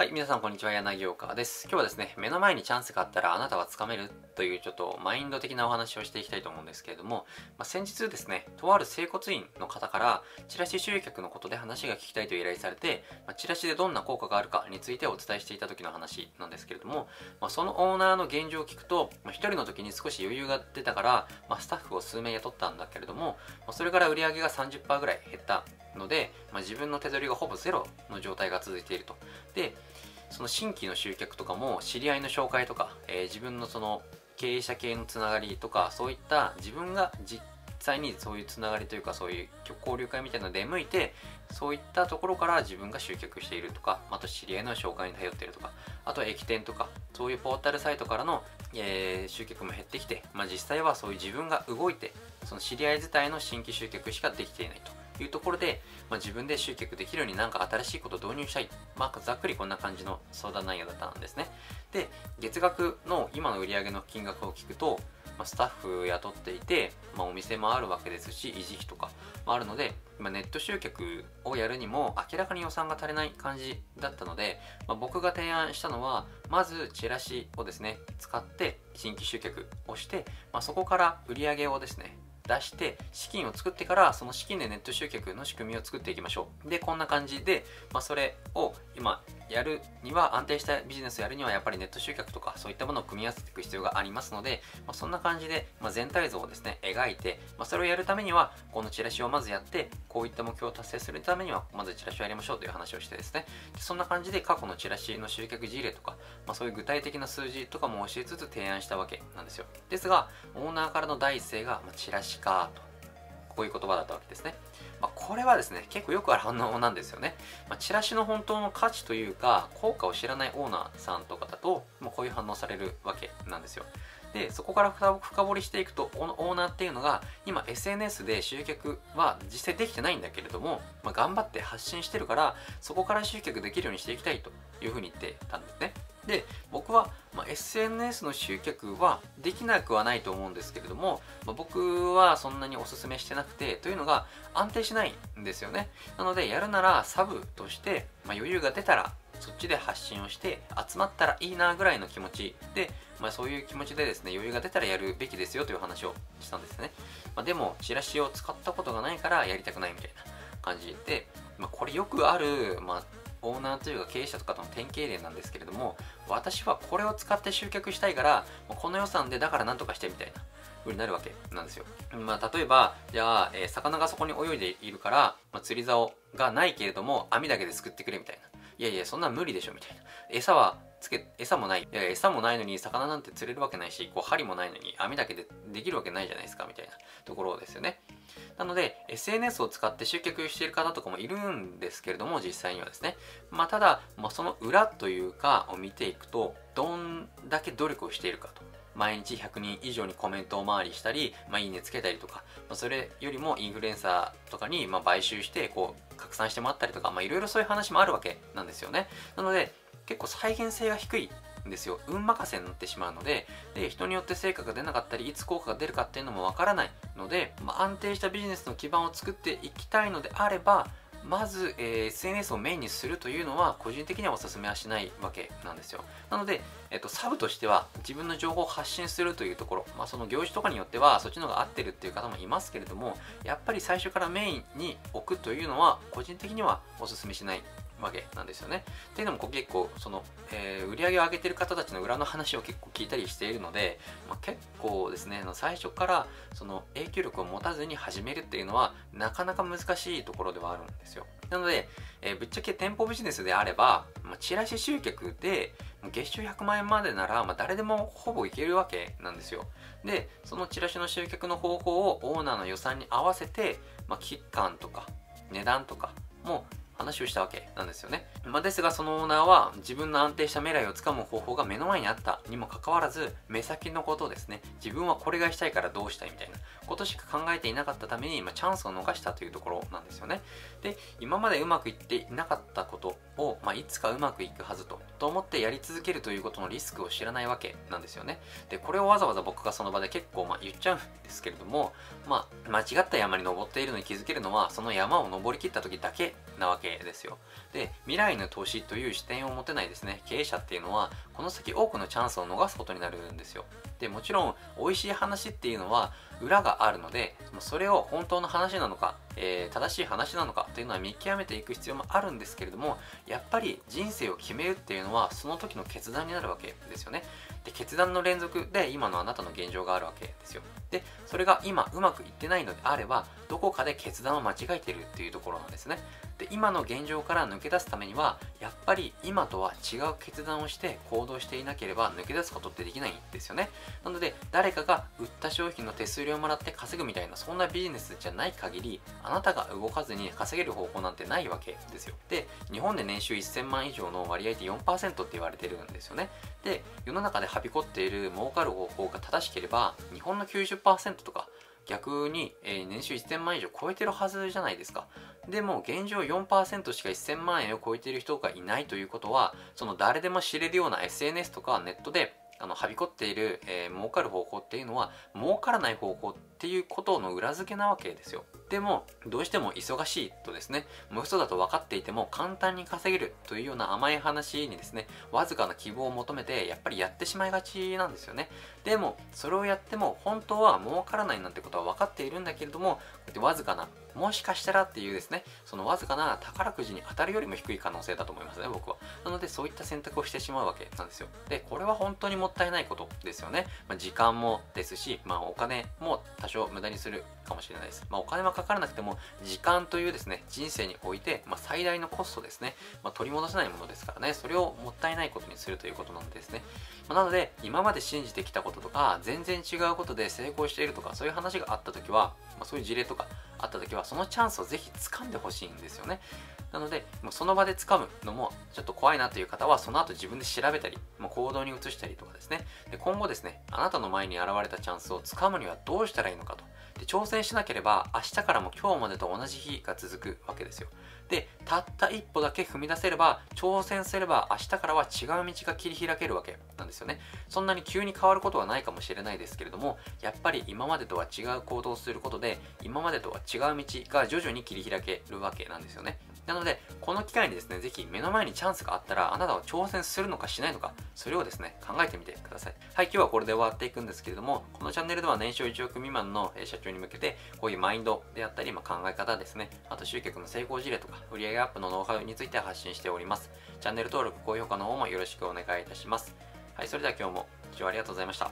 はい、皆さんこんにちは、柳岡です。今日はですね、目の前にチャンスがあったらあなたはつかめるというちょっとマインド的なお話をしていきたいと思うんですけれども、まあ、先日ですね、とある整骨院の方からチラシ集客のことで話が聞きたいと依頼されて、まあ、チラシでどんな効果があるかについてお伝えしていた時の話なんですけれども、まあ、そのオーナーの現状を聞くと、ま、1人の時に少し余裕が出たから、ま、スタッフを数名雇ったんだけれども、ま、それから売り上げが30%ぐらい減ったので、ま、自分の手取りがほぼゼロの状態が続いていると。でその新規の集客とかも知り合いの紹介とか、えー、自分のその経営者系のつながりとかそういった自分が実際にそういうつながりというかそういう交流会みたいなの出向いてそういったところから自分が集客しているとかあと知り合いの紹介に頼っているとかあと駅店とかそういうポータルサイトからの、えー、集客も減ってきて、まあ、実際はそういう自分が動いてその知り合い自体の新規集客しかできていないと。いうところで、まあ、自分で集客できるようになんか新しいことを導入したい。まあ、ざっくりこんな感じの相談内容だったんですね。で、月額の今の売上の金額を聞くと、まあ、スタッフ雇っていて、まあ、お店もあるわけですし、維持費とかもあるので、まあ、ネット集客をやるにも明らかに予算が足りない感じだったので、まあ、僕が提案したのは、まずチラシをですね、使って新規集客をして、まあ、そこから売り上げをですね、出して資金を作ってからその資金でネット集客の仕組みを作っていきましょう。でこんな感じで、まあ、それを今やるには安定したビジネスをやるにはやっぱりネット集客とかそういったものを組み合わせていく必要がありますので、まあ、そんな感じで、まあ、全体像をですね描いて、まあ、それをやるためにはこのチラシをまずやってこういった目標を達成するためにはまずチラシをやりましょうという話をしてですねでそんな感じで過去のチラシの集客事例とか、まあ、そういう具体的な数字とかも教えつつ提案したわけなんですよですがオーナーからの第一声が、まチラシかとこういう言葉だったわけですね。まあ、これはですね、結構よくある反応なんですよね。まあ、チラシの本当の価値というか、効果を知らないオーナーさんとかだと、もうこういう反応されるわけなんですよ。で、そこから深掘りしていくと、オーナーっていうのが、今 SNS で集客は実際できてないんだけれども、まあ、頑張って発信してるから、そこから集客できるようにしていきたいというふうに言ってたんですね。で僕は、まあ、SNS の集客はできなくはないと思うんですけれども、まあ、僕はそんなにおすすめしてなくてというのが安定しないんですよね。なのでやるならサブとして、まあ、余裕が出たらそっちで発信をして集まったらいいなぐらいの気持ちで、まあ、そういう気持ちでですね余裕が出たらやるべきですよという話をしたんですね、まあ、でもチラシを使ったことがないからやりたくないみたいな感じで、まあ、これよくある、まあ、オーナーというか経営者とかとの典型例なんですけれども私はこれを使って集客したいからこの予算でだから何とかしてみたいな風になるわけなんですよ。まあ、例えば、じゃあ、えー、魚がそこに泳いでいるから、まあ、釣り竿がないけれども、網だけですくってくれみたいな。いやいや、そんな無理でしょみたいな。餌はつけ、餌もない。いや餌もないのに魚なんて釣れるわけないし、こう針もないのに網だけでできるわけないじゃないですか、みたいなところですよね。なので、SNS を使って集客している方とかもいるんですけれども、実際にはですね。まあ、ただ、まあ、その裏というかを見ていくと、どんだけ努力をしているかと。毎日100人以上にコメントを回りしたり、まあ、いいねつけたりとか、まあ、それよりもインフルエンサーとかに、まあ、買収して、こう、拡散してもらったりとか、まあ、いろいろそういう話もあるわけなんですよね。なので、結構再現性が低いんですよ。運任せになってしまうのでで人によって成果が出なかったりいつ効果が出るかっていうのもわからないので、まあ、安定したビジネスの基盤を作っていきたいのであればまず、えー、SNS をメインにするというのは個人的にはお勧めはしないわけなんですよ。なので、えっと、サブとしては自分の情報を発信するというところ、まあ、その業種とかによってはそっちの方が合ってるっていう方もいますけれどもやっぱり最初からメインに置くというのは個人的にはお勧めしないわけなんですよね。っていうのも結構その、えー、売り上げを上げてる方たちの裏の話を結構聞いたりしているので、まあ、結構ですね最初からその影響力を持たずに始めるっていうのはなかなか難しいところではあるんですよ。なので、えー、ぶっちゃけ店舗ビジネスであれば、まあ、チラシ集客で月収100万円までなら、まあ、誰でもほぼいけるわけなんですよ。で、そのチラシの集客の方法をオーナーの予算に合わせて、まあ、期間とか値段とかも話をしたわけなんですよね。まあ、ですがそのオーナーは自分の安定した未来をつかむ方法が目の前にあったにもかかわらず目先のことをですね自分はこれがしたいからどうしたいみたいなことしか考えていなかったために、まあ、チャンスを逃したというところなんですよね。で今までうまくいっていなかったことを、まあ、いつかうまくいくはずとと思ってやり続けるということのリスクを知らないわけなんですよね。でこれをわざわざ僕がその場で結構まあ言っちゃうんですけれども、まあ、間違った山に登っているのに気づけるのはその山を登りきった時だけなわけけですよ。で、未来の投資という視点を持てないですね、経営者っていうのは、この先多くのチャンスを逃すことになるんですよ。で、もちろん、美味しい話っていうのは裏があるので、それを本当の話なのか、えー、正しい話なのかというのは見極めていく必要もあるんですけれども、やっぱり人生を決めるっていうのは、その時の決断になるわけですよね。で、決断の連続で今のあなたの現状があるわけですよ。で、それが今うまくいってないのであれば、どこかで決断を間違えてるっていうところなんですね。で、今の現状から抜け出すためには、やっぱり今とは違う決断をして行動していなければ抜け出すことってできないんですよね。なので、誰かが売った商品の手数料をもらって稼ぐみたいな、そんなビジネスじゃない限り、あなたが動かずに稼げる方法なんてないわけですよ。で、日本で年収1000万以上の割合って4%って言われてるんですよね。で、世の中ではびこっている儲かる方法が正しければ、日本の90%とか、逆に、え、年収1000万以上超えてるはずじゃないですか。でも現状4%しか1000万円を超えてる人がいないということは、その誰でも知れるような SNS とかネットであの、はびこっている、えー、儲かる方法っていうのは、儲からない方法っていうことの裏付けなわけですよ。でも、どうしても忙しいとですね、もう嘘だと分かっていても簡単に稼げるというような甘い話にですね、わずかな希望を求めて、やっぱりやってしまいがちなんですよね。でも、それをやっても、本当は儲からないなんてことは分かっているんだけれども、こうやってわずかな、もしかしたらっていうですね、そのわずかな宝くじに当たるよりも低い可能性だと思いますね、僕は。なので、そういった選択をしてしまうわけなんですよ。で、これは本当にもったいないことですよね。まあ、時間もですし、まあ、お金も多少無駄にするかもしれないです。まあ、お金はかからなくても、時間というですね、人生において、まあ、最大のコストですね、まあ、取り戻せないものですからね、それをもったいないことにするということなんですね。まあ、なので、今まで信じてきたこととか、全然違うことで成功しているとか、そういう話があった時は、まあ、そういう事例とかあった時は、そのチャンスをぜひ掴んでほしいんですよね。なので、もうその場で掴むのもちょっと怖いなという方は、その後自分で調べたり、もう行動に移したりとかですね。で今後ですね、あなたの前に現れたチャンスを掴むにはどうしたらいいのかと。で挑戦しなければ明日からも今日までと同じ日が続くわけですよ。で、たった一歩だけ踏み出せれば、挑戦すれば明日からは違う道が切り開けるわけなんですよね。そんなに急に変わることはないかもしれないですけれども、やっぱり今までとは違う行動をすることで、今までとは違う道が徐々に切り開けるわけなんですよね。なので、この機会にですね、ぜひ目の前にチャンスがあったら、あなたは挑戦するのかしないのか、それをですね、考えてみてください。はい、今日はこれで終わっていくんですけれども、このチャンネルでは年商1億未満の社長に向けて、こういうマインドであったり、まあ、考え方ですね、あと集客の成功事例とか、売上アップのノウハウについて発信しております。チャンネル登録、高評価の方もよろしくお願いいたします。はい、それでは今日もご視聴ありがとうございました。